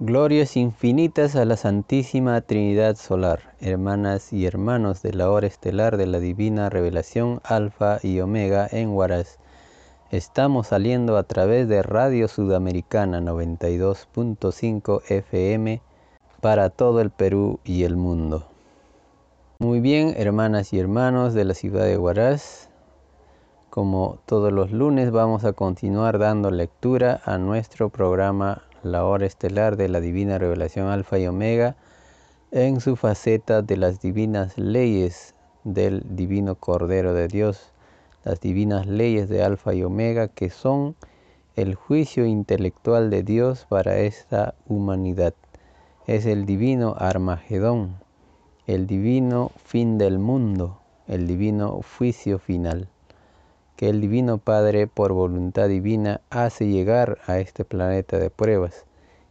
Glorias infinitas a la Santísima Trinidad Solar, hermanas y hermanos de la hora estelar de la Divina Revelación Alfa y Omega en Huaraz. Estamos saliendo a través de Radio Sudamericana 92.5 FM para todo el Perú y el mundo. Muy bien, hermanas y hermanos de la ciudad de Huaraz, como todos los lunes vamos a continuar dando lectura a nuestro programa la hora estelar de la divina revelación alfa y omega, en su faceta de las divinas leyes del divino Cordero de Dios, las divinas leyes de alfa y omega que son el juicio intelectual de Dios para esta humanidad. Es el divino Armagedón, el divino fin del mundo, el divino juicio final que el Divino Padre por voluntad divina hace llegar a este planeta de pruebas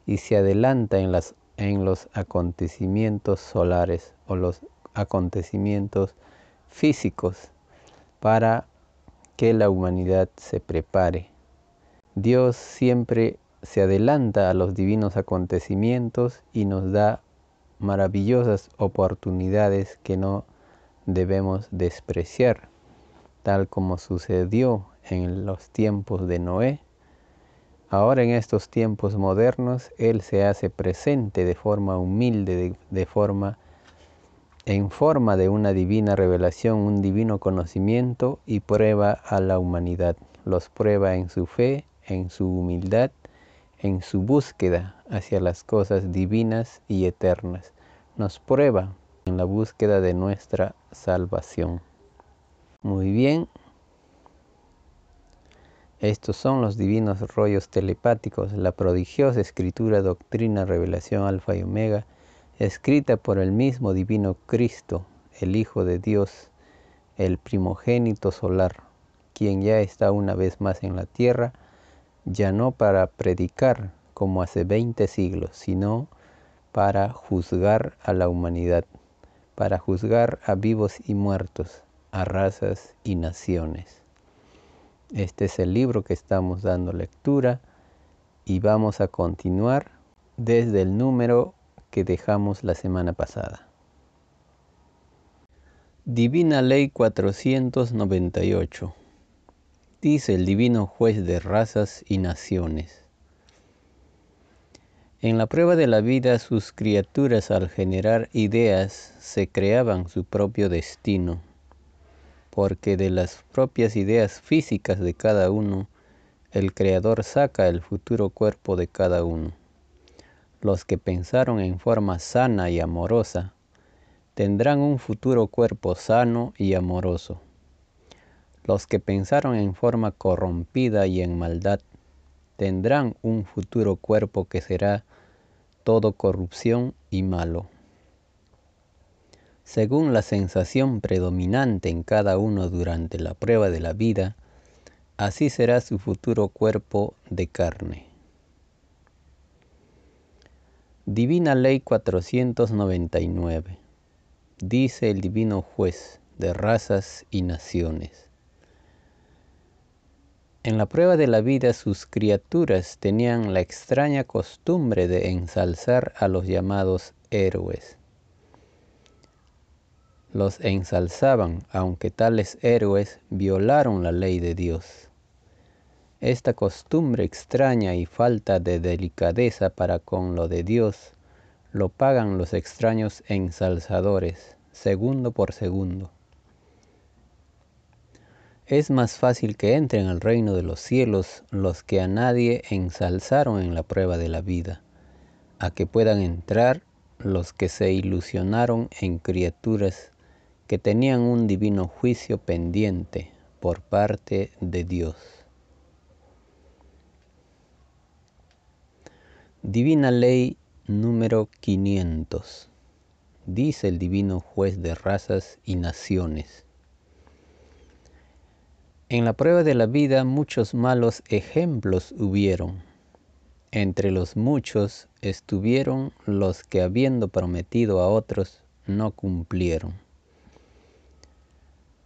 y se adelanta en, en los acontecimientos solares o los acontecimientos físicos para que la humanidad se prepare. Dios siempre se adelanta a los divinos acontecimientos y nos da maravillosas oportunidades que no debemos despreciar tal como sucedió en los tiempos de Noé. Ahora en estos tiempos modernos, Él se hace presente de forma humilde, de, forma en forma de una divina revelación, un divino conocimiento y prueba a la humanidad. Los prueba en su fe, en su humildad, en su búsqueda hacia las cosas divinas y eternas. Nos prueba en la búsqueda de nuestra salvación. Muy bien. Estos son los divinos rollos telepáticos, la prodigiosa escritura, doctrina, revelación alfa y omega, escrita por el mismo divino Cristo, el Hijo de Dios, el primogénito solar, quien ya está una vez más en la tierra, ya no para predicar como hace 20 siglos, sino para juzgar a la humanidad, para juzgar a vivos y muertos, a razas y naciones. Este es el libro que estamos dando lectura y vamos a continuar desde el número que dejamos la semana pasada. Divina Ley 498. Dice el Divino Juez de razas y naciones. En la prueba de la vida sus criaturas al generar ideas se creaban su propio destino porque de las propias ideas físicas de cada uno, el Creador saca el futuro cuerpo de cada uno. Los que pensaron en forma sana y amorosa, tendrán un futuro cuerpo sano y amoroso. Los que pensaron en forma corrompida y en maldad, tendrán un futuro cuerpo que será todo corrupción y malo según la sensación predominante en cada uno durante la prueba de la vida, así será su futuro cuerpo de carne. Divina Ley 499. Dice el Divino Juez de razas y naciones. En la prueba de la vida sus criaturas tenían la extraña costumbre de ensalzar a los llamados héroes los ensalzaban, aunque tales héroes violaron la ley de Dios. Esta costumbre extraña y falta de delicadeza para con lo de Dios lo pagan los extraños ensalzadores, segundo por segundo. Es más fácil que entren al reino de los cielos los que a nadie ensalzaron en la prueba de la vida, a que puedan entrar los que se ilusionaron en criaturas que tenían un divino juicio pendiente por parte de Dios. Divina Ley número 500. Dice el divino juez de razas y naciones. En la prueba de la vida muchos malos ejemplos hubieron. Entre los muchos estuvieron los que habiendo prometido a otros no cumplieron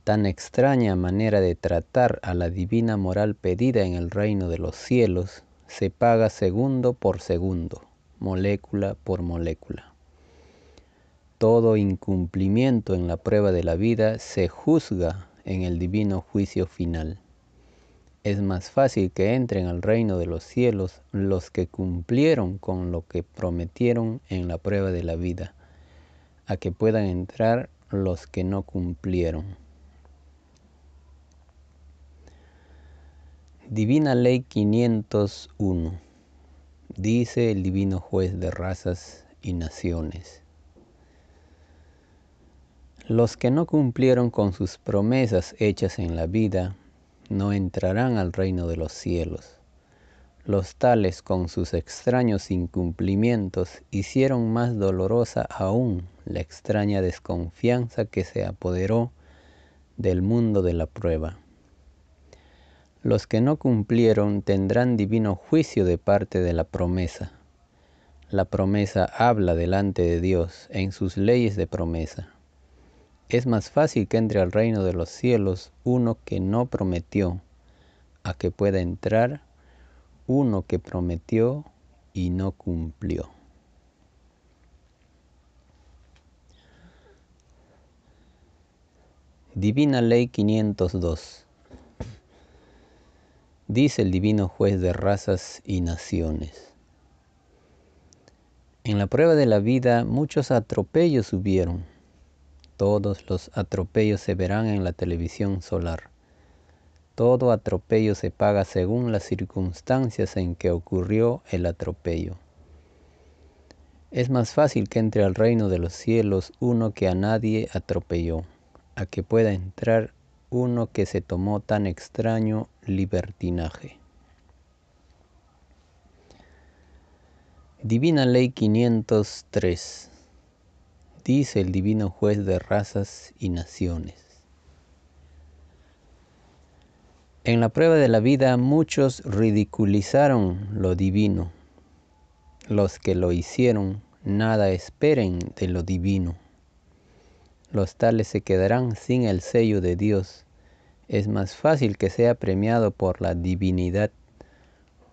tan extraña manera de tratar a la divina moral pedida en el reino de los cielos se paga segundo por segundo, molécula por molécula. Todo incumplimiento en la prueba de la vida se juzga en el divino juicio final. Es más fácil que entren al reino de los cielos los que cumplieron con lo que prometieron en la prueba de la vida, a que puedan entrar los que no cumplieron. Divina Ley 501 dice el divino juez de razas y naciones. Los que no cumplieron con sus promesas hechas en la vida no entrarán al reino de los cielos. Los tales con sus extraños incumplimientos hicieron más dolorosa aún la extraña desconfianza que se apoderó del mundo de la prueba. Los que no cumplieron tendrán divino juicio de parte de la promesa. La promesa habla delante de Dios en sus leyes de promesa. Es más fácil que entre al reino de los cielos uno que no prometió, a que pueda entrar uno que prometió y no cumplió. Divina Ley 502 Dice el divino juez de razas y naciones. En la prueba de la vida muchos atropellos hubieron todos los atropellos se verán en la televisión solar. Todo atropello se paga según las circunstancias en que ocurrió el atropello. Es más fácil que entre al reino de los cielos uno que a nadie atropelló, a que pueda entrar uno que se tomó tan extraño libertinaje. Divina Ley 503 dice el divino juez de razas y naciones. En la prueba de la vida muchos ridiculizaron lo divino. Los que lo hicieron nada esperen de lo divino. Los tales se quedarán sin el sello de Dios. Es más fácil que sea premiado por la divinidad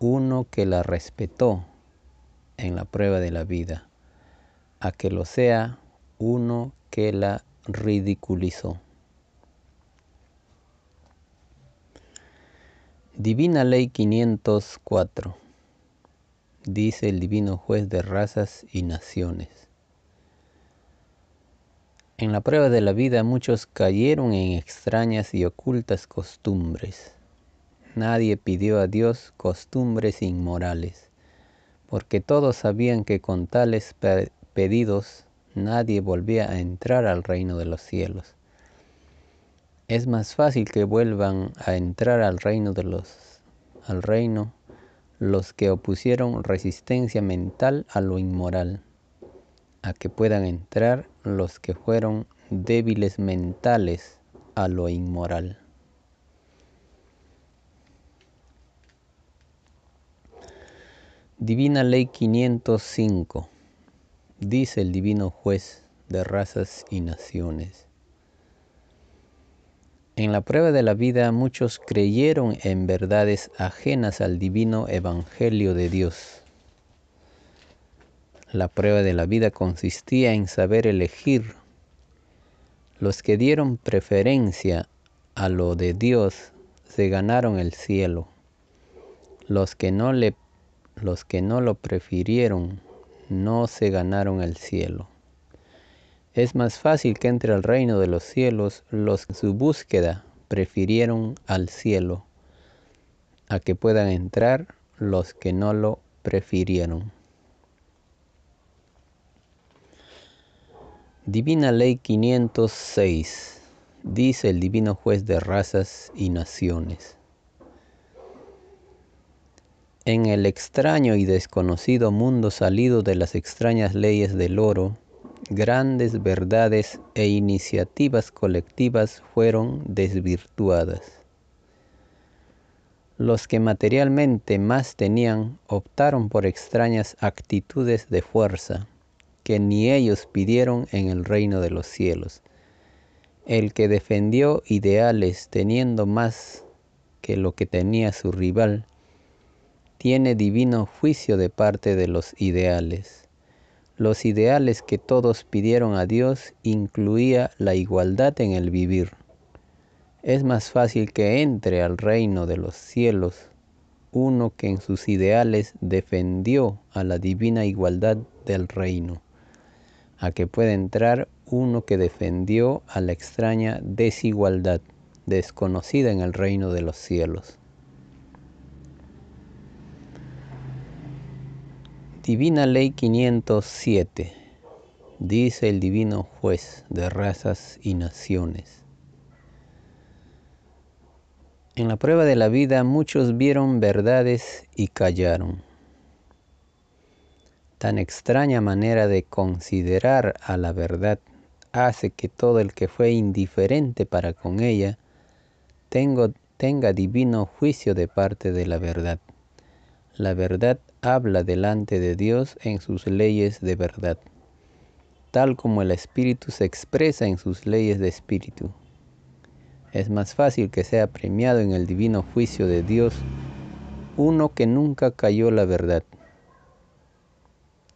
uno que la respetó en la prueba de la vida, a que lo sea uno que la ridiculizó. Divina Ley 504 dice el divino juez de razas y naciones. En la prueba de la vida muchos cayeron en extrañas y ocultas costumbres. Nadie pidió a Dios costumbres inmorales, porque todos sabían que con tales pedidos nadie volvía a entrar al reino de los cielos. Es más fácil que vuelvan a entrar al reino de los al reino los que opusieron resistencia mental a lo inmoral, a que puedan entrar los que fueron débiles mentales a lo inmoral. Divina Ley 505 dice el divino juez de razas y naciones. En la prueba de la vida muchos creyeron en verdades ajenas al divino evangelio de Dios. La prueba de la vida consistía en saber elegir. Los que dieron preferencia a lo de Dios se ganaron el cielo. Los que no, le, los que no lo prefirieron no se ganaron el cielo. Es más fácil que entre al reino de los cielos los que en su búsqueda prefirieron al cielo, a que puedan entrar los que no lo prefirieron. Divina Ley 506, dice el Divino Juez de Razas y Naciones. En el extraño y desconocido mundo salido de las extrañas leyes del oro, grandes verdades e iniciativas colectivas fueron desvirtuadas. Los que materialmente más tenían optaron por extrañas actitudes de fuerza que ni ellos pidieron en el reino de los cielos. El que defendió ideales teniendo más que lo que tenía su rival, tiene divino juicio de parte de los ideales. Los ideales que todos pidieron a Dios incluía la igualdad en el vivir. Es más fácil que entre al reino de los cielos uno que en sus ideales defendió a la divina igualdad del reino, a que pueda entrar uno que defendió a la extraña desigualdad desconocida en el reino de los cielos. Divina Ley 507, dice el Divino Juez de razas y naciones. En la prueba de la vida muchos vieron verdades y callaron. Tan extraña manera de considerar a la verdad hace que todo el que fue indiferente para con ella tenga divino juicio de parte de la verdad. La verdad habla delante de Dios en sus leyes de verdad, tal como el Espíritu se expresa en sus leyes de Espíritu. Es más fácil que sea premiado en el divino juicio de Dios uno que nunca cayó la verdad,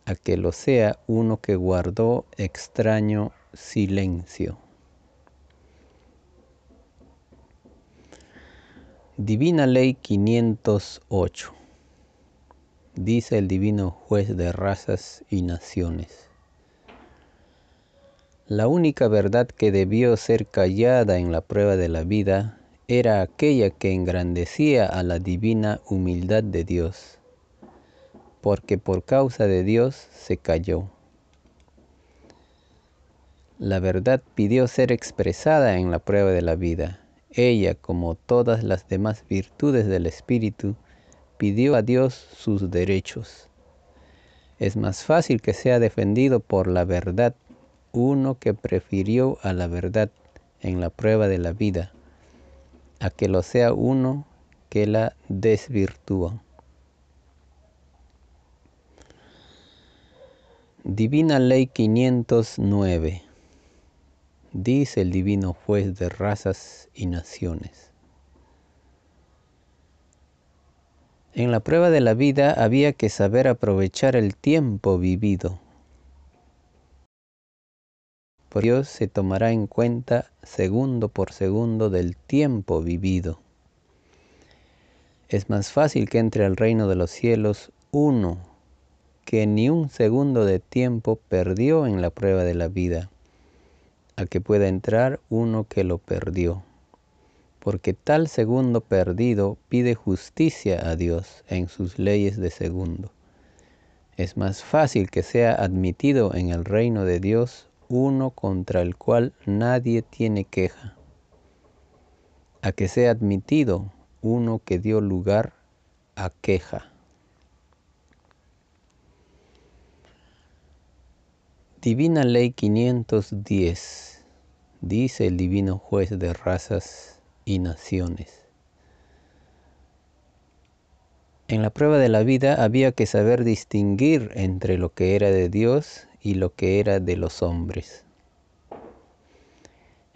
a que lo sea uno que guardó extraño silencio. Divina Ley 508 dice el divino juez de razas y naciones. La única verdad que debió ser callada en la prueba de la vida era aquella que engrandecía a la divina humildad de Dios, porque por causa de Dios se calló. La verdad pidió ser expresada en la prueba de la vida. Ella, como todas las demás virtudes del Espíritu, pidió a Dios sus derechos. Es más fácil que sea defendido por la verdad uno que prefirió a la verdad en la prueba de la vida, a que lo sea uno que la desvirtúa. Divina Ley 509, dice el Divino Juez de razas y naciones. En la prueba de la vida había que saber aprovechar el tiempo vivido. Por Dios se tomará en cuenta segundo por segundo del tiempo vivido. Es más fácil que entre al reino de los cielos uno que ni un segundo de tiempo perdió en la prueba de la vida, a que pueda entrar uno que lo perdió porque tal segundo perdido pide justicia a Dios en sus leyes de segundo. Es más fácil que sea admitido en el reino de Dios uno contra el cual nadie tiene queja, a que sea admitido uno que dio lugar a queja. Divina Ley 510, dice el Divino Juez de Razas y naciones. En la prueba de la vida había que saber distinguir entre lo que era de Dios y lo que era de los hombres.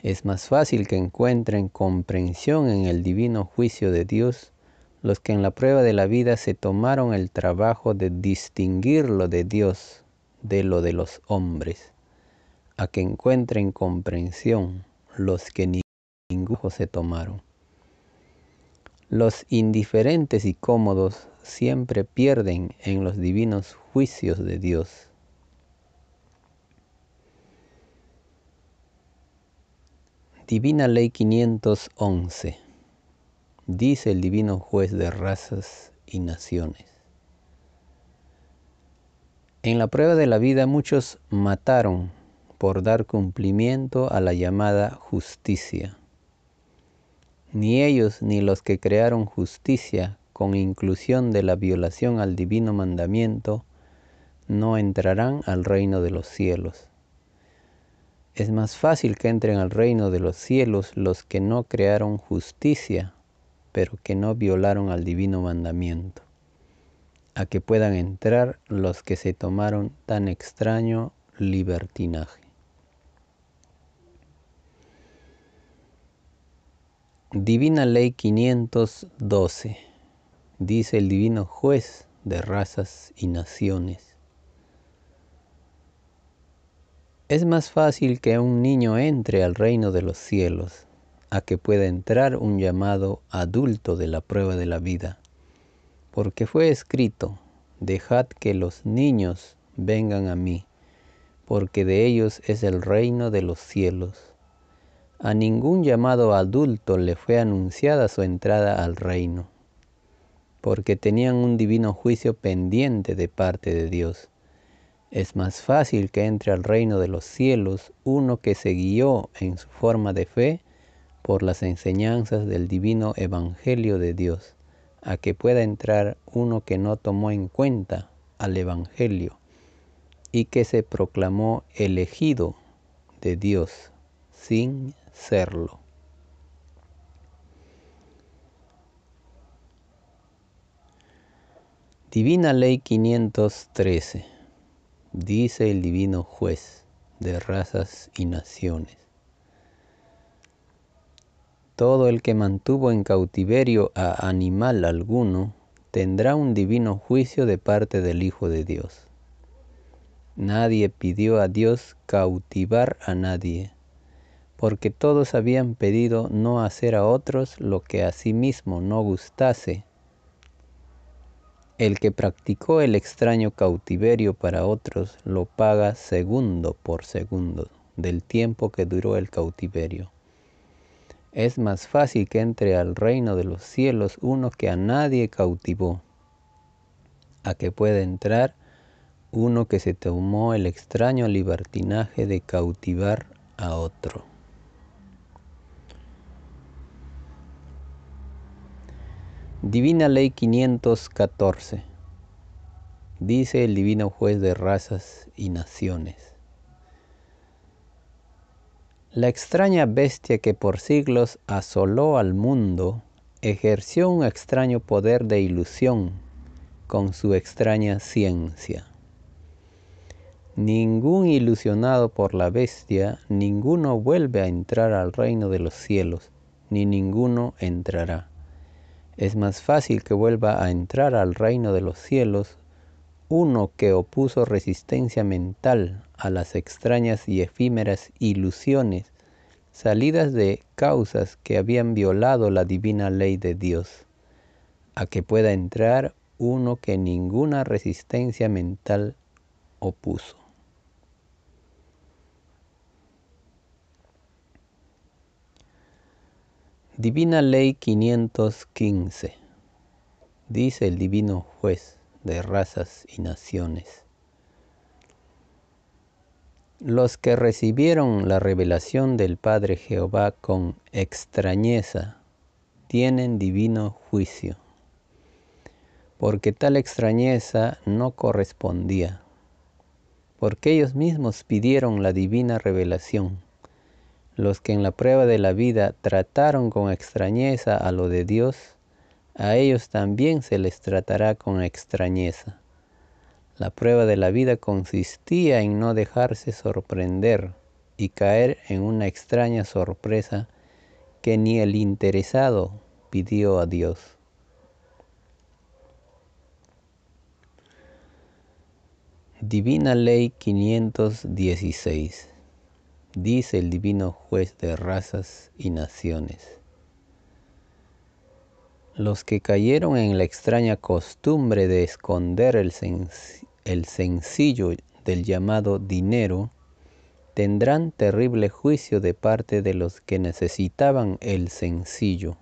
Es más fácil que encuentren comprensión en el divino juicio de Dios los que en la prueba de la vida se tomaron el trabajo de distinguir lo de Dios de lo de los hombres, a que encuentren comprensión los que ni se tomaron. Los indiferentes y cómodos siempre pierden en los divinos juicios de Dios. Divina Ley 511. Dice el divino juez de razas y naciones. En la prueba de la vida muchos mataron por dar cumplimiento a la llamada justicia. Ni ellos ni los que crearon justicia con inclusión de la violación al divino mandamiento no entrarán al reino de los cielos. Es más fácil que entren al reino de los cielos los que no crearon justicia, pero que no violaron al divino mandamiento, a que puedan entrar los que se tomaron tan extraño libertinaje. Divina Ley 512, dice el divino juez de razas y naciones. Es más fácil que un niño entre al reino de los cielos a que pueda entrar un llamado adulto de la prueba de la vida, porque fue escrito, dejad que los niños vengan a mí, porque de ellos es el reino de los cielos. A ningún llamado adulto le fue anunciada su entrada al reino porque tenían un divino juicio pendiente de parte de Dios. Es más fácil que entre al reino de los cielos uno que se guió en su forma de fe por las enseñanzas del divino Evangelio de Dios, a que pueda entrar uno que no tomó en cuenta al Evangelio y que se proclamó elegido de Dios sin serlo. Divina Ley 513, dice el Divino Juez de razas y naciones. Todo el que mantuvo en cautiverio a animal alguno tendrá un divino juicio de parte del Hijo de Dios. Nadie pidió a Dios cautivar a nadie, porque todos habían pedido no hacer a otros lo que a sí mismo no gustase el que practicó el extraño cautiverio para otros lo paga segundo por segundo del tiempo que duró el cautiverio. Es más fácil que entre al reino de los cielos uno que a nadie cautivó, a que pueda entrar uno que se tomó el extraño libertinaje de cautivar a otro. Divina Ley 514. Dice el Divino Juez de razas y naciones. La extraña bestia que por siglos asoló al mundo ejerció un extraño poder de ilusión con su extraña ciencia. Ningún ilusionado por la bestia, ninguno vuelve a entrar al reino de los cielos, ni ninguno entrará. Es más fácil que vuelva a entrar al reino de los cielos uno que opuso resistencia mental a las extrañas y efímeras ilusiones salidas de causas que habían violado la divina ley de Dios, a que pueda entrar uno que ninguna resistencia mental opuso. Divina Ley 515. Dice el Divino Juez de razas y naciones. Los que recibieron la revelación del Padre Jehová con extrañeza tienen divino juicio, porque tal extrañeza no correspondía, porque ellos mismos pidieron la divina revelación los que en la prueba de la vida trataron con extrañeza a lo de Dios, a ellos también se les tratará con extrañeza. La prueba de la vida consistía en no dejarse sorprender y caer en una extraña sorpresa que ni el interesado pidió a Dios. Divina Ley 516 dice el divino juez de razas y naciones. Los que cayeron en la extraña costumbre de esconder el, sencillo del llamado dinero, tendrán terrible juicio de parte de los que necesitaban el sencillo.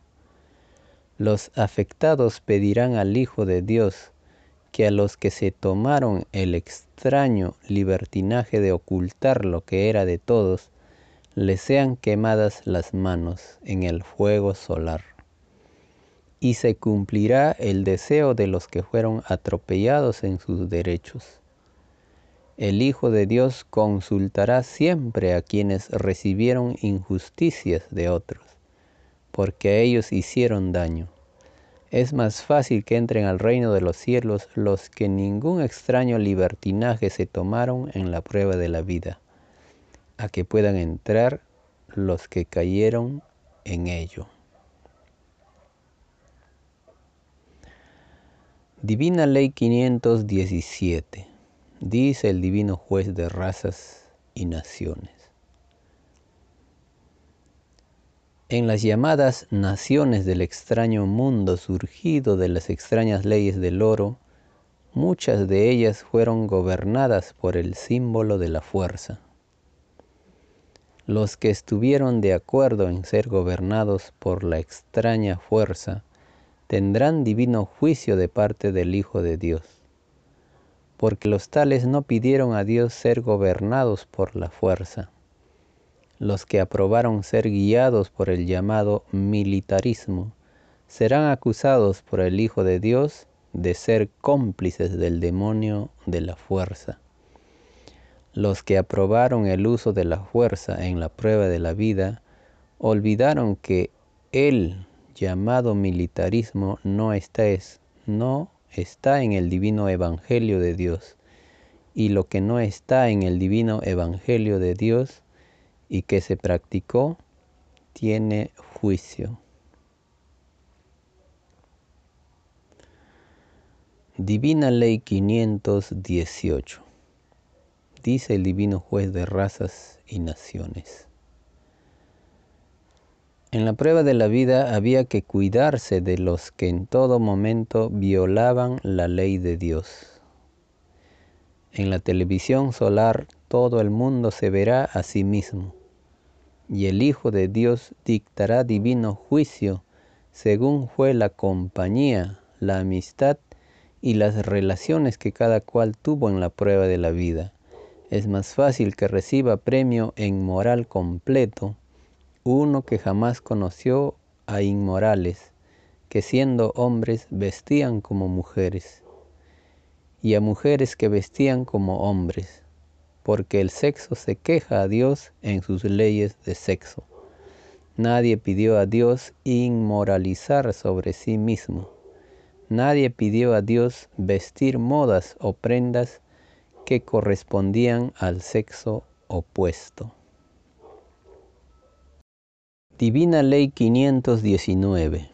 Los afectados pedirán al Hijo de Dios que a los que se tomaron el extraño libertinaje de ocultar lo que era de todos, les sean quemadas las manos en el fuego solar. Y se cumplirá el deseo de los que fueron atropellados en sus derechos. El Hijo de Dios consultará siempre a quienes recibieron injusticias de otros, porque a ellos hicieron daño es más fácil que entren al reino de los cielos los que ningún extraño libertinaje se tomaron en la prueba de la vida, a que puedan entrar los que cayeron en ello. Divina Ley 517. Dice el Divino Juez de razas y naciones. En las llamadas naciones del extraño mundo surgido de las extrañas leyes del oro, muchas de ellas fueron gobernadas por el símbolo de la fuerza. Los que estuvieron de acuerdo en ser gobernados por la extraña fuerza tendrán divino juicio de parte del Hijo de Dios, porque los tales no pidieron a Dios ser gobernados por la fuerza. Los que aprobaron ser guiados por el llamado militarismo serán acusados por el Hijo de Dios de ser cómplices del demonio de la fuerza. Los que aprobaron el uso de la fuerza en la prueba de la vida olvidaron que Él llamado militarismo no está, es, no está en el divino evangelio de Dios. Y lo que no está en el divino evangelio de Dios y que se practicó, tiene juicio. Divina Ley 518. Dice el divino juez de razas y naciones. En la prueba de la vida había que cuidarse de los que en todo momento violaban la ley de Dios. En la televisión solar todo el mundo se verá a sí mismo, y el Hijo de Dios dictará divino juicio según fue la compañía, la amistad y las relaciones que cada cual tuvo en la prueba de la vida. Es más fácil que reciba premio en moral completo uno que jamás conoció a inmorales, que siendo hombres vestían como mujeres, y a mujeres que vestían como hombres, porque el sexo se queja a Dios en sus leyes de sexo. Nadie pidió a Dios inmoralizar sobre sí mismo. Nadie pidió a Dios vestir modas o prendas que correspondían al sexo opuesto. Divina Ley 519.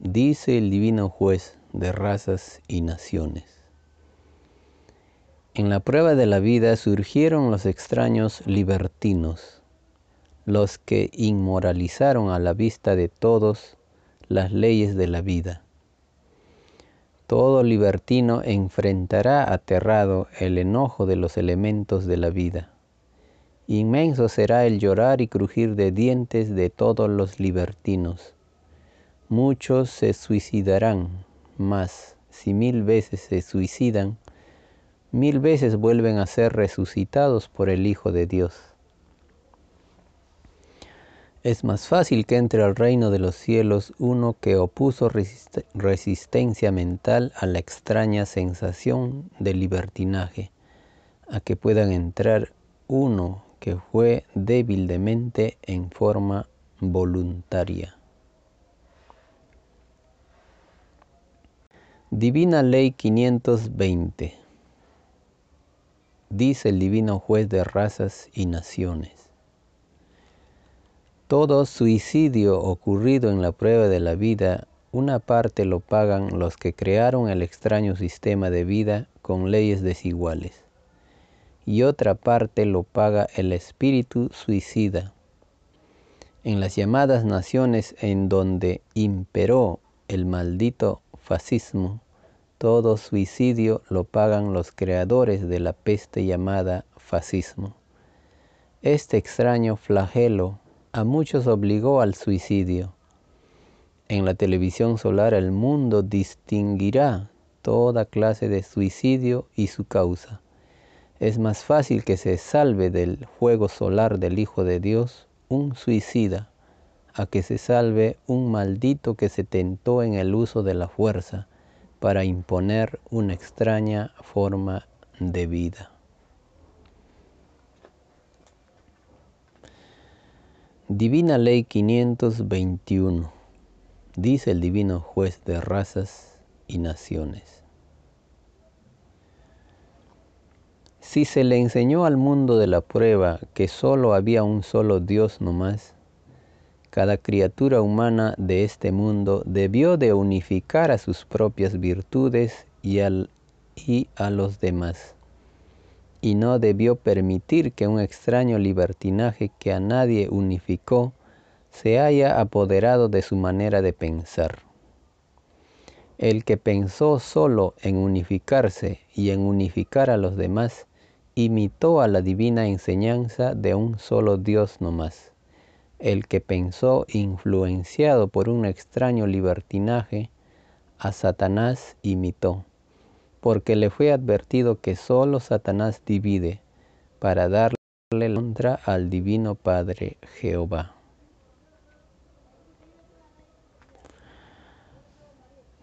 Dice el Divino Juez de razas y naciones. En la prueba de la vida surgieron los extraños libertinos, los que inmoralizaron a la vista de todos las leyes de la vida. Todo libertino enfrentará aterrado el enojo de los elementos de la vida Inmenso será el llorar y crujir de dientes de todos los libertinos. Muchos se suicidarán, mas si mil veces se suicidan, mil veces vuelven a ser resucitados por el Hijo de Dios. Es más fácil que entre al reino de los cielos uno que opuso resistencia mental a la extraña sensación de libertinaje, a que puedan entrar uno que fue débil de mente en forma voluntaria. Divina Ley 520. Dice el Divino Juez de razas y naciones. Todo suicidio ocurrido en la prueba de la vida, una parte lo pagan los que crearon el extraño sistema de vida con leyes desiguales y otra parte lo paga el espíritu suicida. En las llamadas naciones en donde imperó el maldito fascismo, todo suicidio lo pagan los creadores de la peste llamada fascismo. Este extraño flagelo a muchos obligó al suicidio. En la televisión solar el mundo distinguirá toda clase de suicidio y su causa. Es más fácil que se salve del fuego solar del Hijo de Dios un suicida a que se salve un maldito que se tentó en el uso de la fuerza para imponer una extraña forma de vida. Divina Ley 521, dice el Divino Juez de razas y naciones. Si se le enseñó al mundo de la prueba que solo había un solo Dios nomás, Cada criatura humana de este mundo debió de unificar a sus propias virtudes y, y a los demás, y no debió permitir que un extraño libertinaje que a nadie unificó se haya apoderado de su manera de pensar. El que pensó solo en unificarse y en unificar a los demás, imitó a la divina enseñanza de un solo Dios no más el que pensó influenciado por un extraño libertinaje, a Satanás imitó, porque le fue advertido que solo Satanás divide, para darle contra al Divino Padre Jehová.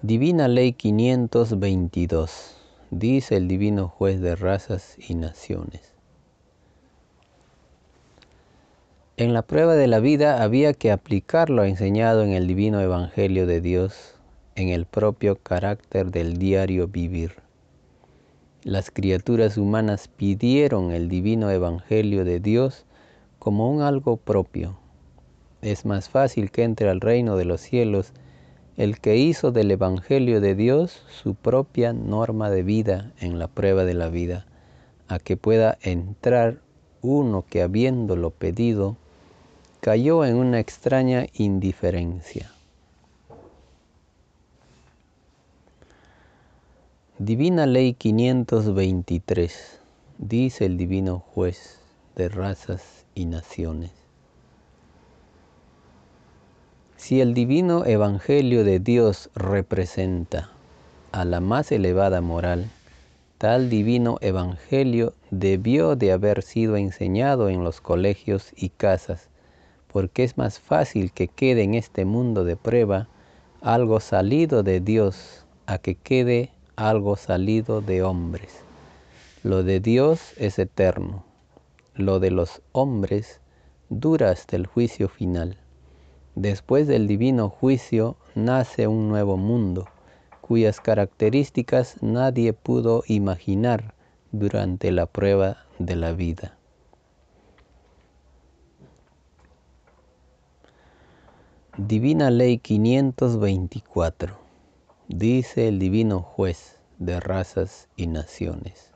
Divina Ley 522, dice el Divino Juez de Razas y Naciones. En la prueba de la vida había que aplicar lo enseñado en el divino Evangelio de Dios en el propio carácter del diario vivir. Las criaturas humanas pidieron el divino Evangelio de Dios como un algo propio. Es más fácil que entre al reino de los cielos el que hizo del Evangelio de Dios su propia norma de vida en la prueba de la vida, a que pueda entrar uno que habiéndolo pedido, cayó en una extraña indiferencia. Divina Ley 523, dice el Divino Juez de razas y naciones. Si el divino Evangelio de Dios representa a la más elevada moral, tal divino Evangelio debió de haber sido enseñado en los colegios y casas porque es más fácil que quede en este mundo de prueba algo salido de Dios a que quede algo salido de hombres. Lo de Dios es eterno, lo de los hombres dura hasta el juicio final. Después del divino juicio nace un nuevo mundo, cuyas características nadie pudo imaginar durante la prueba de la vida. Divina Ley 524, dice el Divino Juez de razas y naciones.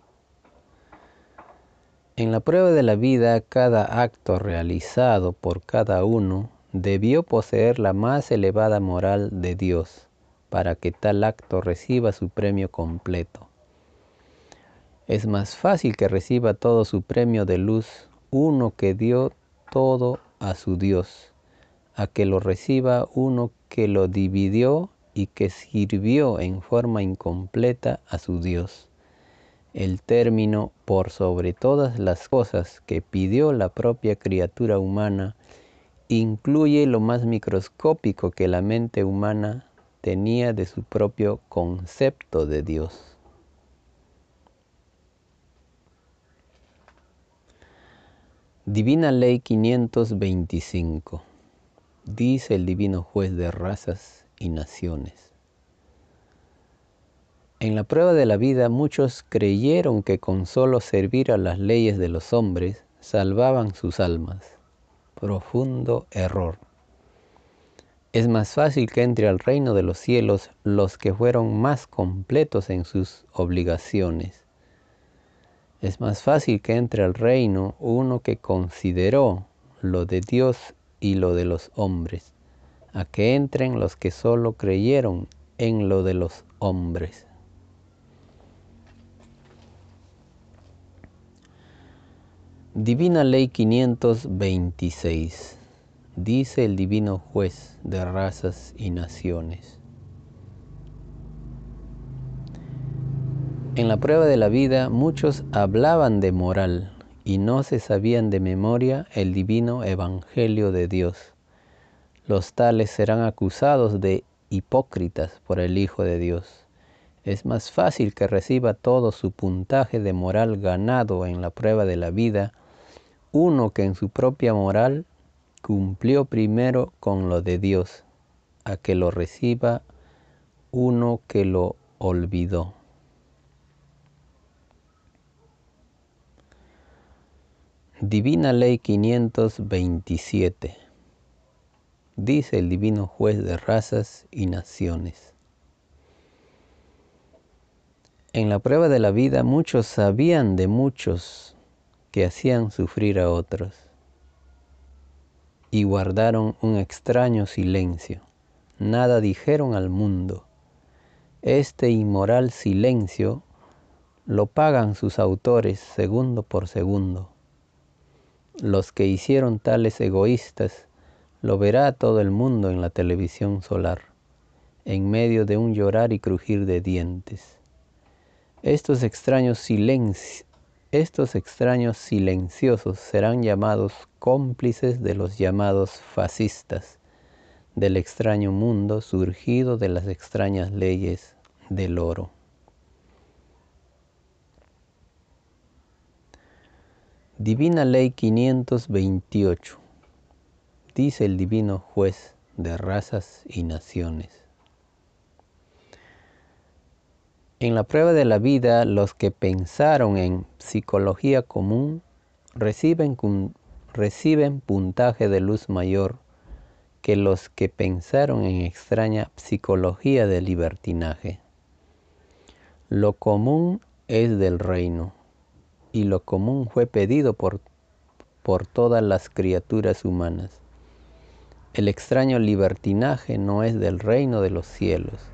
En la prueba de la vida, cada acto realizado por cada uno debió poseer la más elevada moral de Dios para que tal acto reciba su premio completo. Es más fácil que reciba todo su premio de luz uno que dio todo a su Dios a que lo reciba uno que lo dividió y que sirvió en forma incompleta a su Dios. El término por sobre todas las cosas que pidió la propia criatura humana incluye lo más microscópico que la mente humana tenía de su propio concepto de Dios. Divina Ley 525 dice el divino juez de razas y naciones. En la prueba de la vida muchos creyeron que con solo servir a las leyes de los hombres salvaban sus almas. Profundo error. Es más fácil que entre al reino de los cielos los que fueron más completos en sus obligaciones. Es más fácil que entre al reino uno que consideró lo de Dios y lo de los hombres, a que entren los que solo creyeron en lo de los hombres. Divina Ley 526, dice el Divino Juez de razas y naciones. En la prueba de la vida muchos hablaban de moral, y no se sabían de memoria el divino Evangelio de Dios. Los tales serán acusados de hipócritas por el Hijo de Dios. Es más fácil que reciba todo su puntaje de moral ganado en la prueba de la vida uno que en su propia moral cumplió primero con lo de Dios, a que lo reciba uno que lo olvidó. Divina Ley 527, dice el divino juez de razas y naciones. En la prueba de la vida muchos sabían de muchos que hacían sufrir a otros y guardaron un extraño silencio. Nada dijeron al mundo. Este inmoral silencio lo pagan sus autores segundo por segundo. Los que hicieron tales egoístas lo verá todo el mundo en la televisión solar, en medio de un llorar y crujir de dientes. Estos extraños, estos extraños silenciosos serán llamados cómplices de los llamados fascistas, del extraño mundo surgido de las extrañas leyes del oro. Divina Ley 528, dice el Divino Juez de razas y naciones. En la prueba de la vida, los que pensaron en psicología común reciben, reciben puntaje de luz mayor que los que pensaron en extraña psicología de libertinaje. Lo común es del reino, y lo común fue pedido por, por todas las criaturas humanas. El extraño libertinaje no es del reino de los cielos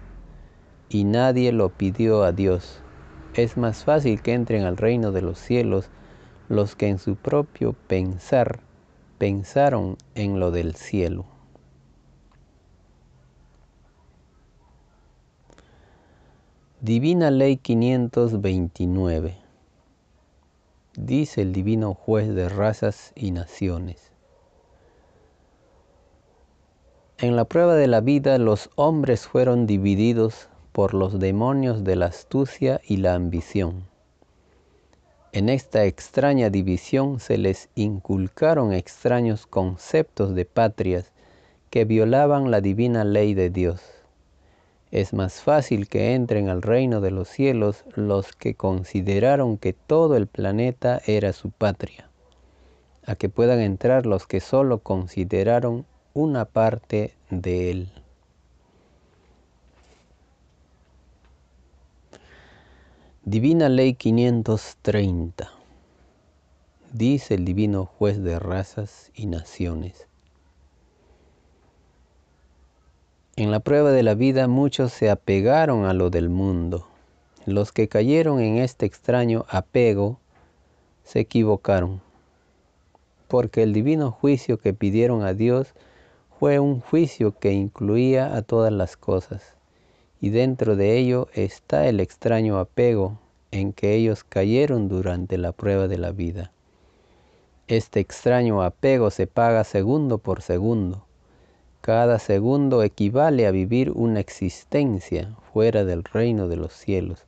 y nadie lo pidió a Dios. Es más fácil que entren al reino de los cielos los que en su propio pensar pensaron en lo del cielo. Divina Ley 529 Dice el Divino Juez de razas y naciones. En la prueba de la vida los hombres fueron divididos por los demonios de la astucia y la ambición. En esta extraña división se les inculcaron extraños conceptos de patrias que violaban la divina ley de Dios. Es más fácil que entren al reino de los cielos los que consideraron que todo el planeta era su patria, a que puedan entrar los que solo consideraron una parte de él. Divina Ley 530. Dice el Divino Juez de razas y naciones. En la prueba de la vida muchos se apegaron a lo del mundo. Los que cayeron en este extraño apego se equivocaron, porque el divino juicio que pidieron a Dios fue un juicio que incluía a todas las cosas y dentro de ello está el extraño apego en que ellos cayeron durante la prueba de la vida. Este extraño apego se paga segundo por segundo. Cada segundo equivale a vivir una existencia fuera del reino de los cielos.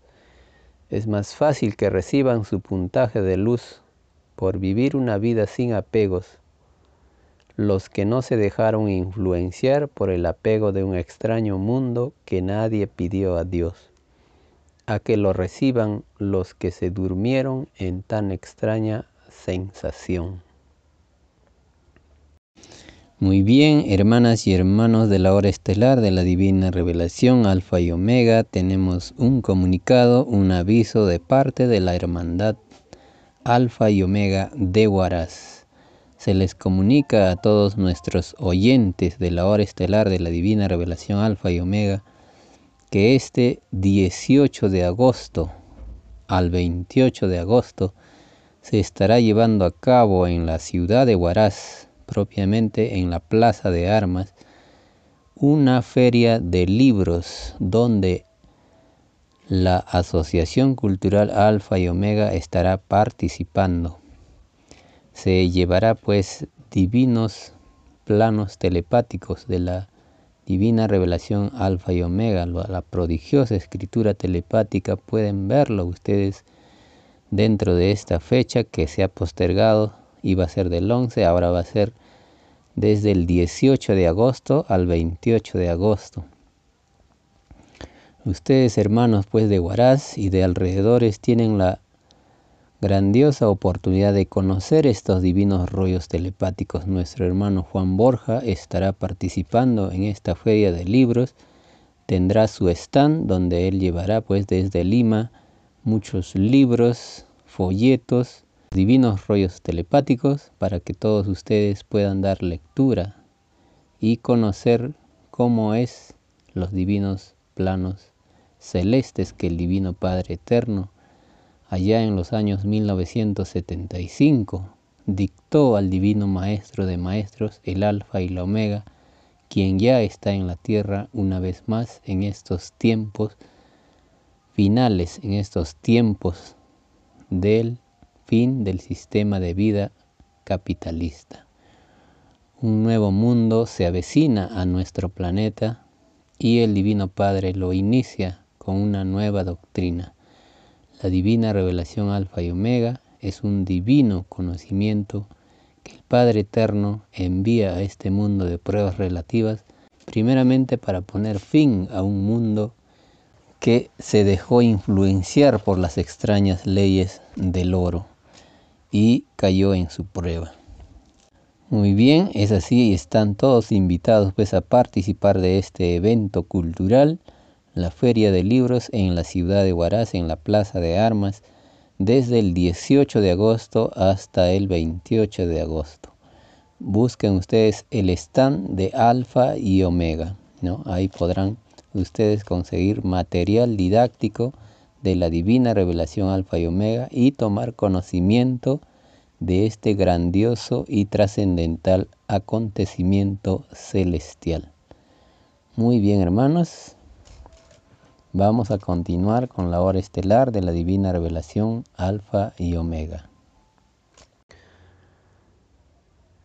Es más fácil que reciban su puntaje de luz por vivir una vida sin apegos los que no se dejaron influenciar por el apego de un extraño mundo que nadie pidió a Dios, a que lo reciban los que se durmieron en tan extraña sensación. Muy bien, hermanas y hermanos de la hora estelar de la divina revelación Alfa y Omega, tenemos un comunicado, un aviso de parte de la hermandad Alfa y Omega de Huaraz se les comunica a todos nuestros oyentes de la hora estelar de la Divina Revelación Alfa y Omega que este 18 de agosto al 28 de agosto se estará llevando a cabo en la ciudad de Huaraz, propiamente en la Plaza de Armas, una feria de libros donde la Asociación Cultural Alfa y Omega estará participando se llevará pues divinos planos telepáticos de la divina revelación alfa y omega, la prodigiosa escritura telepática, pueden verlo ustedes dentro de esta fecha que se ha postergado, iba a ser del 11, ahora va a ser desde el 18 de agosto al 28 de agosto. Ustedes hermanos pues de Huaraz y de alrededores tienen la grandiosa oportunidad de conocer estos divinos rollos telepáticos. Nuestro hermano Juan Borja estará participando en esta feria de libros. Tendrá su stand donde él llevará pues desde Lima muchos libros, folletos, divinos rollos telepáticos para que todos ustedes puedan dar lectura y conocer cómo es los divinos planos celestes que el Divino Padre Eterno allá en los años 1975, dictó al Divino Maestro de Maestros, el Alfa y la Omega, quien ya está en la tierra una vez más en estos tiempos finales, en estos tiempos del fin del sistema de vida capitalista. Un nuevo mundo se avecina a nuestro planeta y el Divino Padre lo inicia con una nueva doctrina la divina revelación alfa y omega es un divino conocimiento que el Padre Eterno envía a este mundo de pruebas relativas, primeramente para poner fin a un mundo que se dejó influenciar por las extrañas leyes del oro y cayó en su prueba. Muy bien, es así, están todos invitados pues a participar de este evento cultural la Feria de Libros en la ciudad de Huaraz, en la Plaza de Armas, desde el 18 de agosto hasta el 28 de agosto. Busquen ustedes el stand de Alfa y Omega, ¿no? Ahí podrán ustedes conseguir material didáctico de la divina revelación Alfa y Omega y tomar conocimiento de este grandioso y trascendental acontecimiento celestial. Muy bien, hermanos. Vamos a continuar con la hora estelar de la divina revelación Alfa y Omega.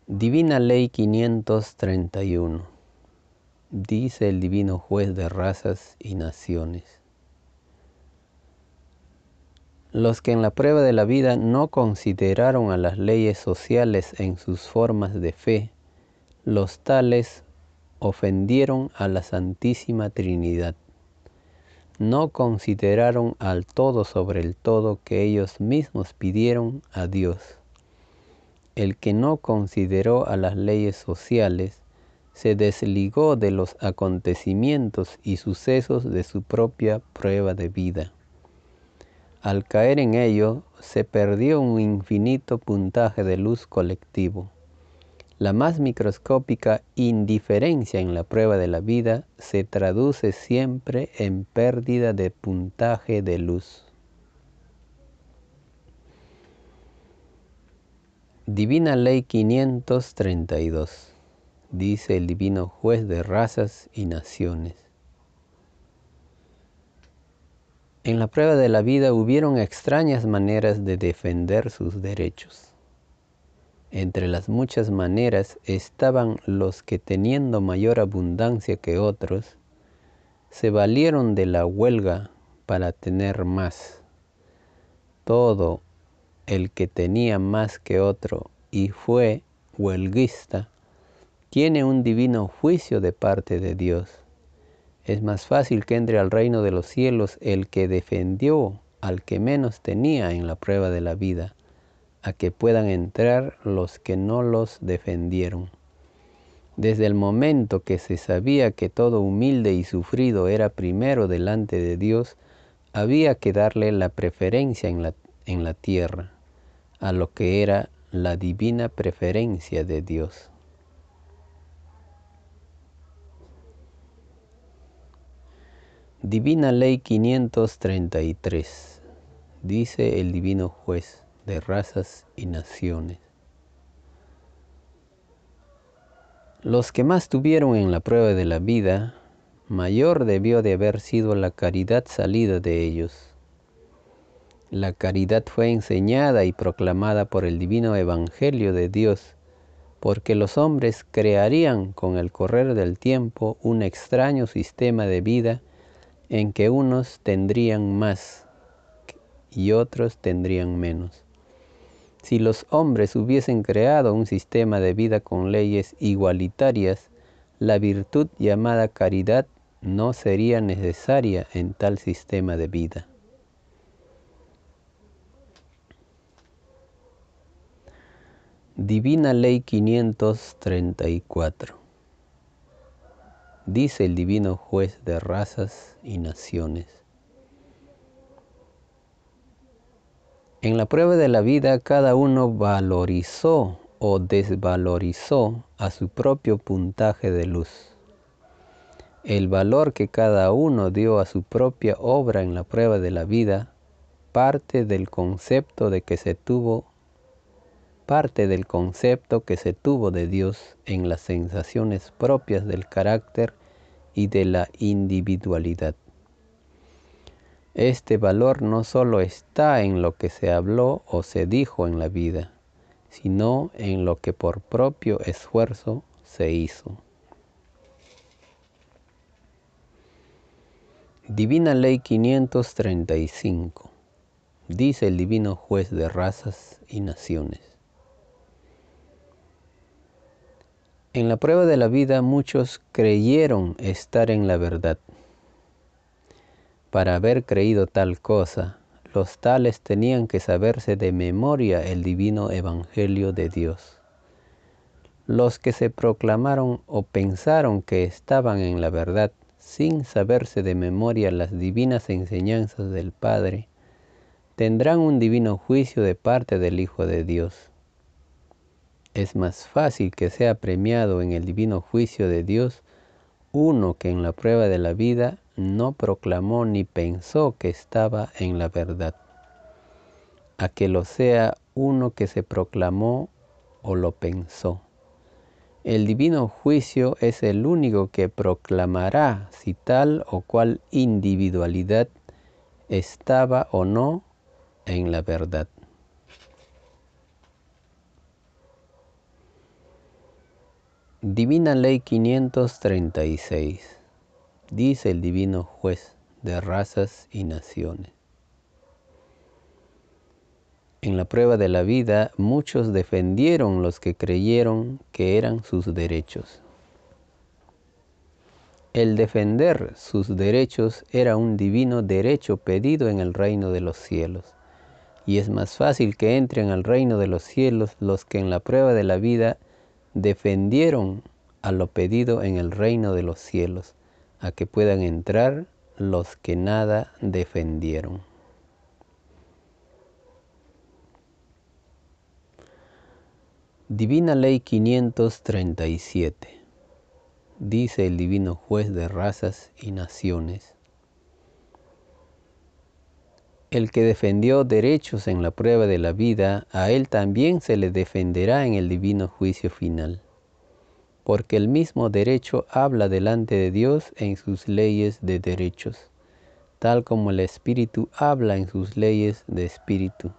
Divina Ley 531. Dice el divino juez de razas y naciones. Los que en la prueba de la vida no consideraron a las leyes sociales en sus formas de fe, los tales ofendieron a la Santísima Trinidad no consideraron al todo sobre el todo que ellos mismos pidieron a Dios. El que no consideró a las leyes sociales se desligó de los acontecimientos y sucesos de su propia prueba de vida. Al caer en ello, se perdió un infinito puntaje de luz colectivo. La más microscópica indiferencia en la prueba de la vida se traduce siempre en pérdida de puntaje de luz. Divina Ley 532, dice el Divino Juez de razas y naciones. En la prueba de la vida hubieron extrañas maneras de defender sus derechos. Entre las muchas maneras estaban los que teniendo mayor abundancia que otros, se valieron de la huelga para tener más. Todo el que tenía más que otro y fue huelguista, tiene un divino juicio de parte de Dios. Es más fácil que entre al reino de los cielos el que defendió al que menos tenía en la prueba de la vida a que puedan entrar los que no los defendieron. Desde el momento que se sabía que todo humilde y sufrido era primero delante de Dios, había que darle la preferencia en la, en la tierra, a lo que era la divina preferencia de Dios. Divina Ley 533, dice el Divino Juez de razas y naciones. Los que más tuvieron en la prueba de la vida, mayor debió de haber sido la caridad salida de ellos. La caridad fue enseñada y proclamada por el divino evangelio de Dios, porque los hombres crearían con el correr del tiempo un extraño sistema de vida en que unos tendrían más y otros tendrían menos. Si los hombres hubiesen creado un sistema de vida con leyes igualitarias, la virtud llamada caridad no sería necesaria en tal sistema de vida. Divina Ley 534 Dice el Divino Juez de razas y naciones. En la prueba de la vida cada uno valorizó o desvalorizó a su propio puntaje de luz. El valor que cada uno dio a su propia obra en la prueba de la vida parte del concepto de que se tuvo parte del concepto que se tuvo de Dios en las sensaciones propias del carácter y de la individualidad. Este valor no solo está en lo que se habló o se dijo en la vida, sino en lo que por propio esfuerzo se hizo. Divina Ley 535 Dice el Divino Juez de razas y naciones. En la prueba de la vida muchos creyeron estar en la verdad. Para haber creído tal cosa, los tales tenían que saberse de memoria el divino Evangelio de Dios. Los que se proclamaron o pensaron que estaban en la verdad sin saberse de memoria las divinas enseñanzas del Padre, tendrán un divino juicio de parte del Hijo de Dios es más fácil que sea premiado en el divino juicio de Dios uno que en la prueba de la vida no proclamó ni pensó que estaba en la verdad, a que lo sea uno que se proclamó o lo pensó. El divino juicio es el único que proclamará si tal o cual individualidad estaba o no en la verdad. Divina Ley 536, dice el Divino Juez de razas y naciones. En la prueba de la vida, muchos defendieron los que creyeron que eran sus derechos. El defender sus derechos era un divino derecho pedido en el reino de los cielos. Y es más fácil que entren al reino de los cielos los que en la prueba de la vida defendieron a lo pedido en el reino de los cielos, a que puedan entrar los que nada defendieron. Divina Ley 537 Dice el Divino Juez de razas y naciones. El que defendió derechos en la prueba de la vida, a él también se le defenderá en el divino juicio final. Porque el mismo derecho habla delante de Dios en sus leyes de derechos, tal como el Espíritu habla en sus leyes de Espíritu.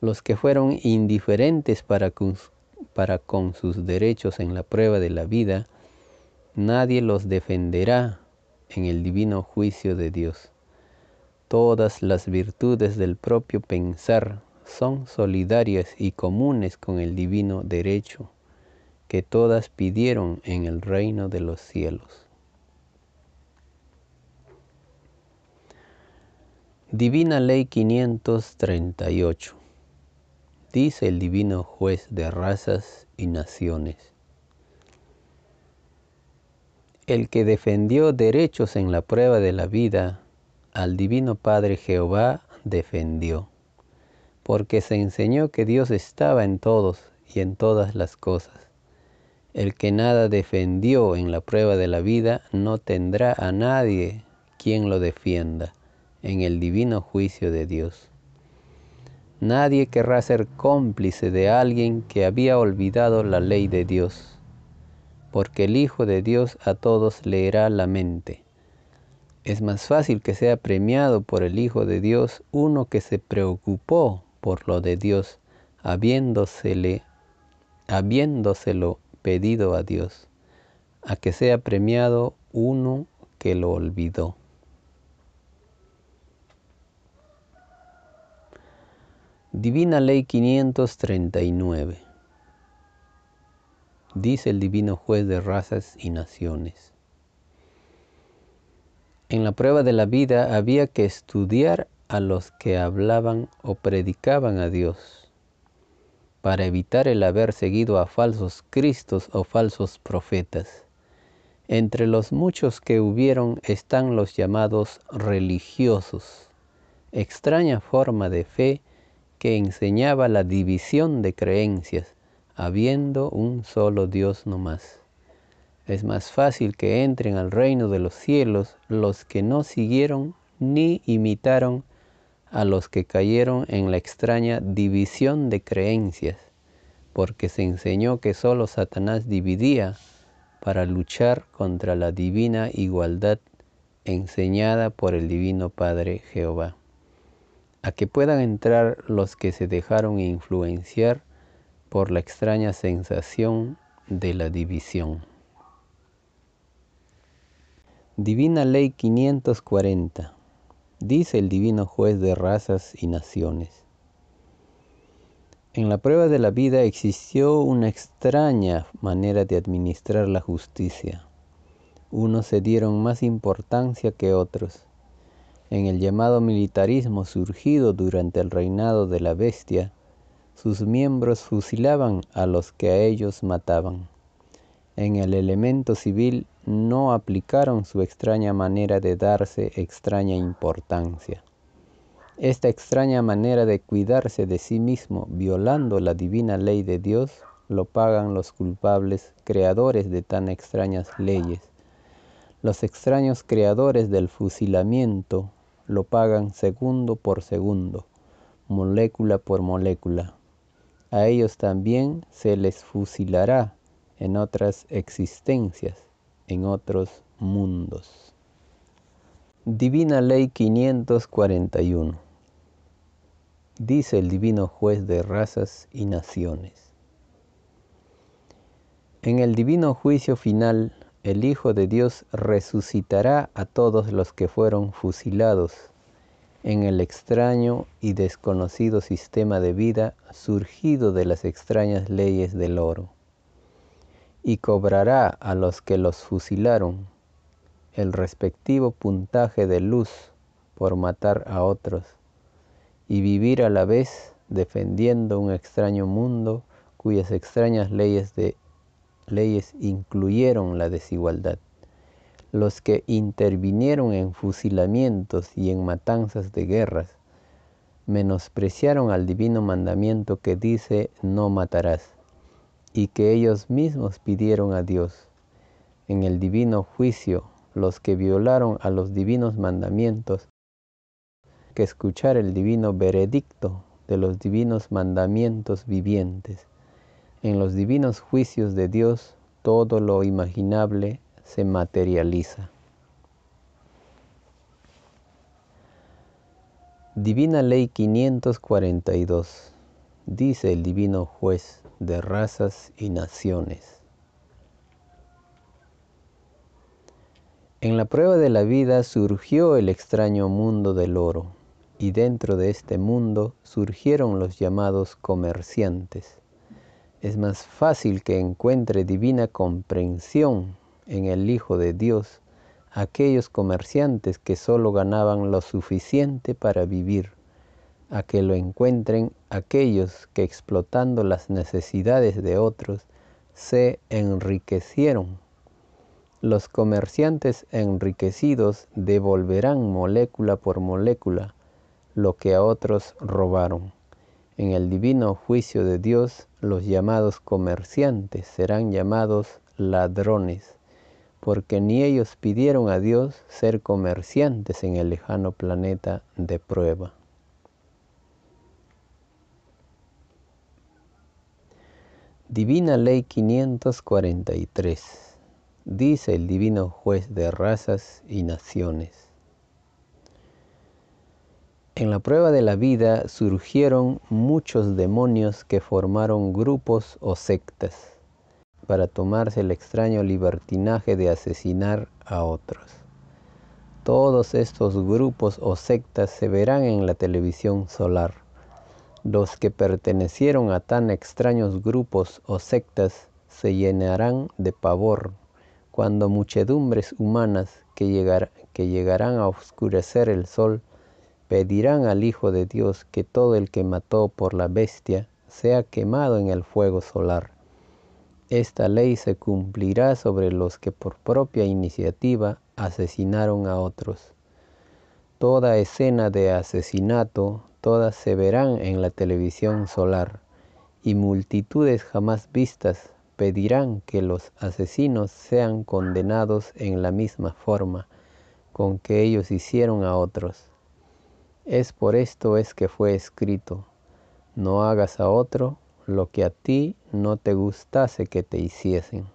Los que fueron indiferentes para con, para con sus derechos en la prueba de la vida, nadie los defenderá en el divino juicio de Dios Todas las virtudes del propio pensar son solidarias y comunes con el divino derecho que todas pidieron en el reino de los cielos. Divina Ley 538 Dice el Divino Juez de razas y naciones. El que defendió derechos en la prueba de la vida al Divino Padre Jehová defendió, porque se enseñó que Dios estaba en todos y en todas las cosas. El que nada defendió en la prueba de la vida no tendrá a nadie quien lo defienda en el divino juicio de Dios. Nadie querrá ser cómplice de alguien que había olvidado la ley de Dios, porque el Hijo de Dios a todos leerá la mente es más fácil que sea premiado por el Hijo de Dios uno que se preocupó por lo de Dios, habiéndosele, habiéndoselo pedido a Dios, a que sea premiado uno que lo olvidó. Divina Ley 539 Dice el Divino Juez de razas y naciones en la prueba de la vida había que estudiar a los que hablaban o predicaban a Dios. Para evitar el haber seguido a falsos cristos o falsos profetas. Entre los muchos que hubieron están los llamados religiosos, extraña forma de fe que enseñaba la división de creencias, habiendo un solo Dios no más. Es más fácil que entren al reino de los cielos los que no siguieron ni imitaron a los que cayeron en la extraña división de creencias, porque se enseñó que solo Satanás dividía para luchar contra la divina igualdad enseñada por el Divino Padre Jehová, a que puedan entrar los que se dejaron influenciar por la extraña sensación de la división. Divina Ley 540 dice el divino juez de razas y naciones. En la prueba de la vida existió una extraña manera de administrar la justicia. Unos se dieron más importancia que otros. En el llamado militarismo surgido durante el reinado de la bestia, sus miembros fusilaban a los que a ellos mataban. En el elemento civil no aplicaron su extraña manera de darse extraña importancia. Esta extraña manera de cuidarse de sí mismo, violando la divina ley de Dios, lo pagan los culpables creadores de tan extrañas leyes. Los extraños creadores del fusilamiento lo pagan segundo por segundo, molécula por molécula. A ellos también se les fusilará en otras existencias en otros mundos. Divina Ley 541. Dice el Divino Juez de razas y naciones. En el divino juicio final, el Hijo de Dios resucitará a todos los que fueron fusilados en el extraño y desconocido sistema de vida surgido de las extrañas leyes del oro y cobrará a los que los fusilaron el respectivo puntaje de luz por matar a otros y vivir a la vez defendiendo un extraño mundo cuyas extrañas leyes, leyes incluyeron la desigualdad. Los que intervinieron en fusilamientos y en matanzas de guerras menospreciaron al divino mandamiento que dice no matarás y que ellos mismos pidieron a Dios. En el divino juicio, los que violaron a los divinos mandamientos, que escuchar el divino veredicto de los divinos mandamientos vivientes. En los divinos juicios de Dios, todo lo imaginable se materializa. Divina Ley 542, dice el divino juez de razas y naciones. En la prueba de la vida surgió el extraño mundo del oro, y dentro de este mundo surgieron los llamados comerciantes. Es más fácil que encuentre divina comprensión en el Hijo de Dios aquellos comerciantes que solo ganaban lo suficiente para vivir a que lo encuentren aquellos que explotando las necesidades de otros se enriquecieron. Los comerciantes enriquecidos devolverán molécula por molécula lo que a otros robaron. En el divino juicio de Dios, los llamados comerciantes serán llamados ladrones, porque ni ellos pidieron a Dios ser comerciantes en el lejano planeta de prueba. Divina Ley 543. Dice el Divino Juez de razas y naciones. En la prueba de la vida surgieron muchos demonios que formaron grupos o sectas para tomarse el extraño libertinaje de asesinar a otros. Todos estos grupos o sectas se verán en la televisión solar los que pertenecieron a tan extraños grupos o sectas se llenarán de pavor cuando muchedumbres humanas que, que llegarán a oscurecer el sol pedirán al Hijo de Dios que todo el que mató por la bestia sea quemado en el fuego solar. Esta ley se cumplirá sobre los que por propia iniciativa asesinaron a otros. Toda escena de asesinato, todas se verán en la televisión solar, y multitudes jamás vistas pedirán que los asesinos sean condenados en la misma forma con que ellos hicieron a otros. Es por esto es que fue escrito, no hagas a otro lo que a ti no te gustase que te hiciesen.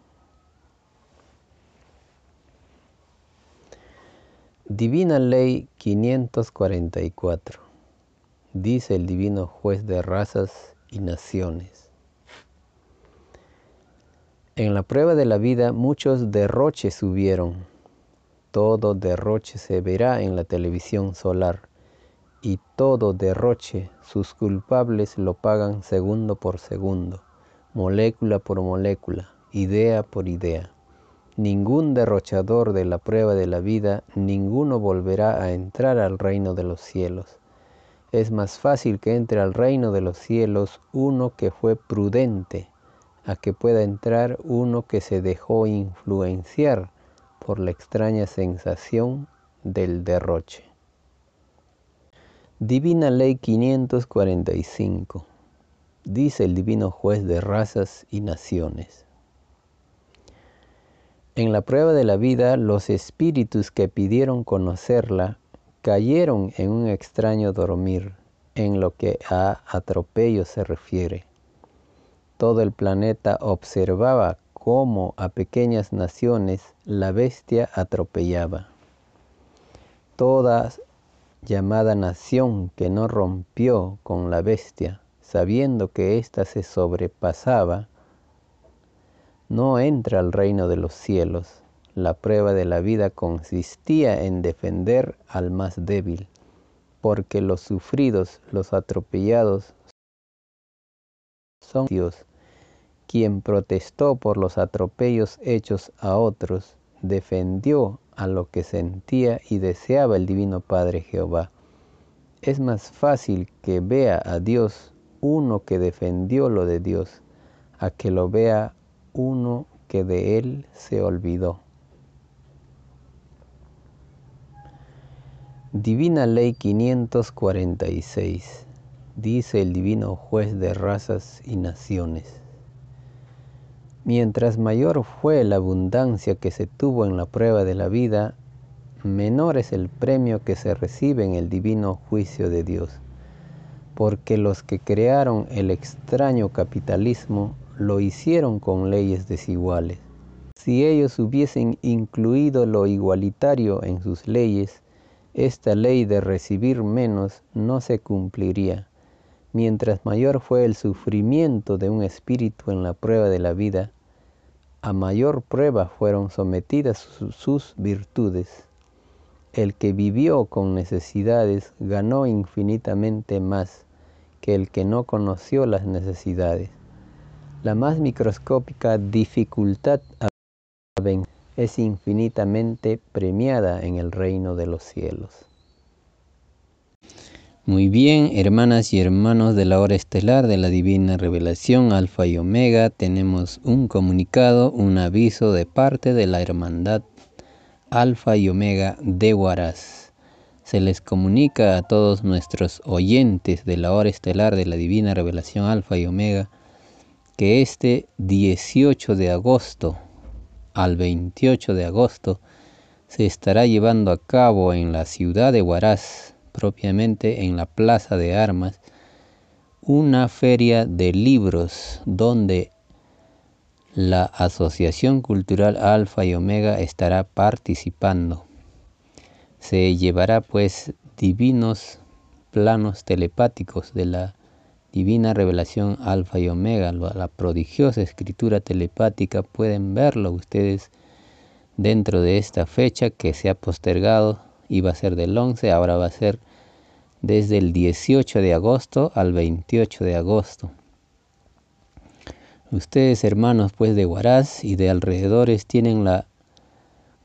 Divina Ley 544. Dice el Divino Juez de razas y naciones. En la prueba de la vida muchos derroches hubieron. Todo derroche se verá en la televisión solar y todo derroche sus culpables lo pagan segundo por segundo, molécula por molécula, idea por idea. Ningún derrochador de la prueba de la vida, ninguno volverá a entrar al reino de los cielos. Es más fácil que entre al reino de los cielos uno que fue prudente, a que pueda entrar uno que se dejó influenciar por la extraña sensación del derroche. Divina Ley 545. Dice el Divino Juez de razas y naciones. En la prueba de la vida, los espíritus que pidieron conocerla cayeron en un extraño dormir en lo que a atropello se refiere. Todo el planeta observaba cómo a pequeñas naciones la bestia atropellaba. Todas llamada nación que no rompió con la bestia, sabiendo que ésta se sobrepasaba, no entra al reino de los cielos. La prueba de la vida consistía en defender al más débil, porque los sufridos, los atropellados, son Dios, quien protestó por los atropellos hechos a otros, defendió a lo que sentía y deseaba el Divino Padre Jehová. Es más fácil que vea a Dios uno que defendió lo de Dios, a que lo vea uno que de él se olvidó. Divina Ley 546, dice el Divino Juez de razas y naciones. Mientras mayor fue la abundancia que se tuvo en la prueba de la vida, menor es el premio que se recibe en el divino juicio de Dios, porque los que crearon el extraño capitalismo lo hicieron con leyes desiguales. Si ellos hubiesen incluido lo igualitario en sus leyes, esta ley de recibir menos no se cumpliría. Mientras mayor fue el sufrimiento de un espíritu en la prueba de la vida, a mayor prueba fueron sometidas sus virtudes. El que vivió con necesidades ganó infinitamente más que el que no conoció las necesidades. La más microscópica dificultad es infinitamente premiada en el reino de los cielos. Muy bien, hermanas y hermanos de la hora estelar de la divina revelación Alfa y Omega, tenemos un comunicado, un aviso de parte de la hermandad Alfa y Omega de Huaraz. Se les comunica a todos nuestros oyentes de la hora estelar de la divina revelación Alfa y Omega que este 18 de agosto al 28 de agosto se estará llevando a cabo en la ciudad de Huaraz propiamente en la Plaza de Armas, una feria de libros donde la Asociación Cultural Alfa y Omega estará participando. Se llevará pues divinos planos telepáticos de la divina revelación Alfa y Omega, la prodigiosa escritura telepática, pueden verlo ustedes dentro de esta fecha que se ha postergado, iba a ser del 11, ahora va a ser desde el 18 de agosto al 28 de agosto. Ustedes, hermanos, pues de Huaraz y de alrededores, tienen la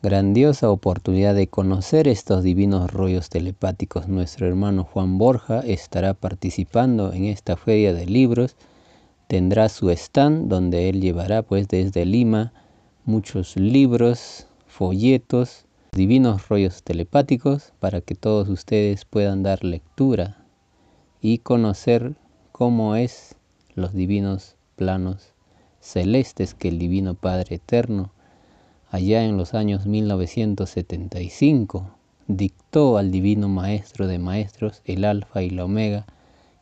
grandiosa oportunidad de conocer estos divinos rollos telepáticos. Nuestro hermano Juan Borja estará participando en esta feria de libros tendrá su stand donde él llevará pues desde Lima muchos libros, folletos, divinos rollos telepáticos para que todos ustedes puedan dar lectura y conocer cómo es los divinos planos celestes que el Divino Padre Eterno allá en los años 1975 dictó al Divino Maestro de Maestros, el Alfa y la Omega,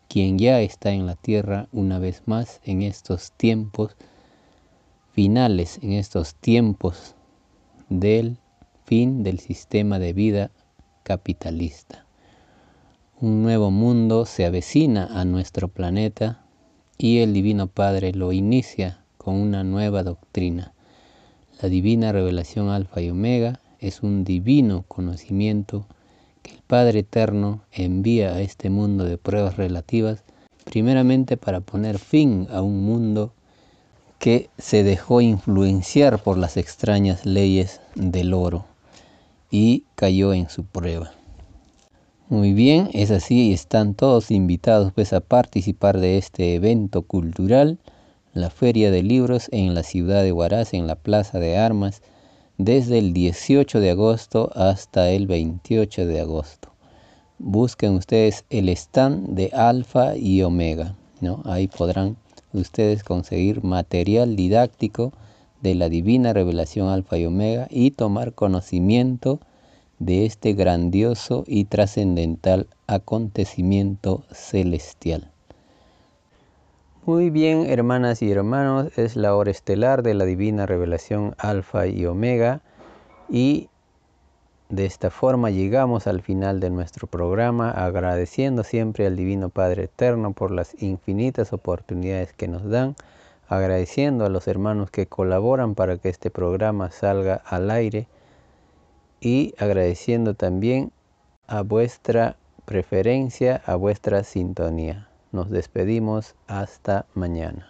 quien ya está en la tierra una vez más en estos tiempos finales, en estos tiempos del fin del sistema de vida capitalista. Un nuevo mundo se avecina a nuestro planeta y el Divino Padre lo inicia con una nueva doctrina. La divina revelación alfa y omega es un divino conocimiento que el Padre Eterno envía a este mundo de pruebas relativas, primeramente para poner fin a un mundo que se dejó influenciar por las extrañas leyes del oro y cayó en su prueba. Muy bien, es así, están todos invitados pues a participar de este evento cultural, la Feria de Libros en la ciudad de Huaraz, en la Plaza de Armas, desde el 18 de agosto hasta el 28 de agosto. Busquen ustedes el stand de Alfa y Omega, ¿no? Ahí podrán ustedes conseguir material didáctico de la divina revelación alfa y omega y tomar conocimiento de este grandioso y trascendental acontecimiento celestial. Muy bien, hermanas y hermanos, es la hora estelar de la divina revelación alfa y omega y de esta forma llegamos al final de nuestro programa agradeciendo siempre al Divino Padre Eterno por las infinitas oportunidades que nos dan, agradeciendo a los hermanos que colaboran para que este programa salga al aire y agradeciendo también a vuestra preferencia, a vuestra sintonía. Nos despedimos hasta mañana.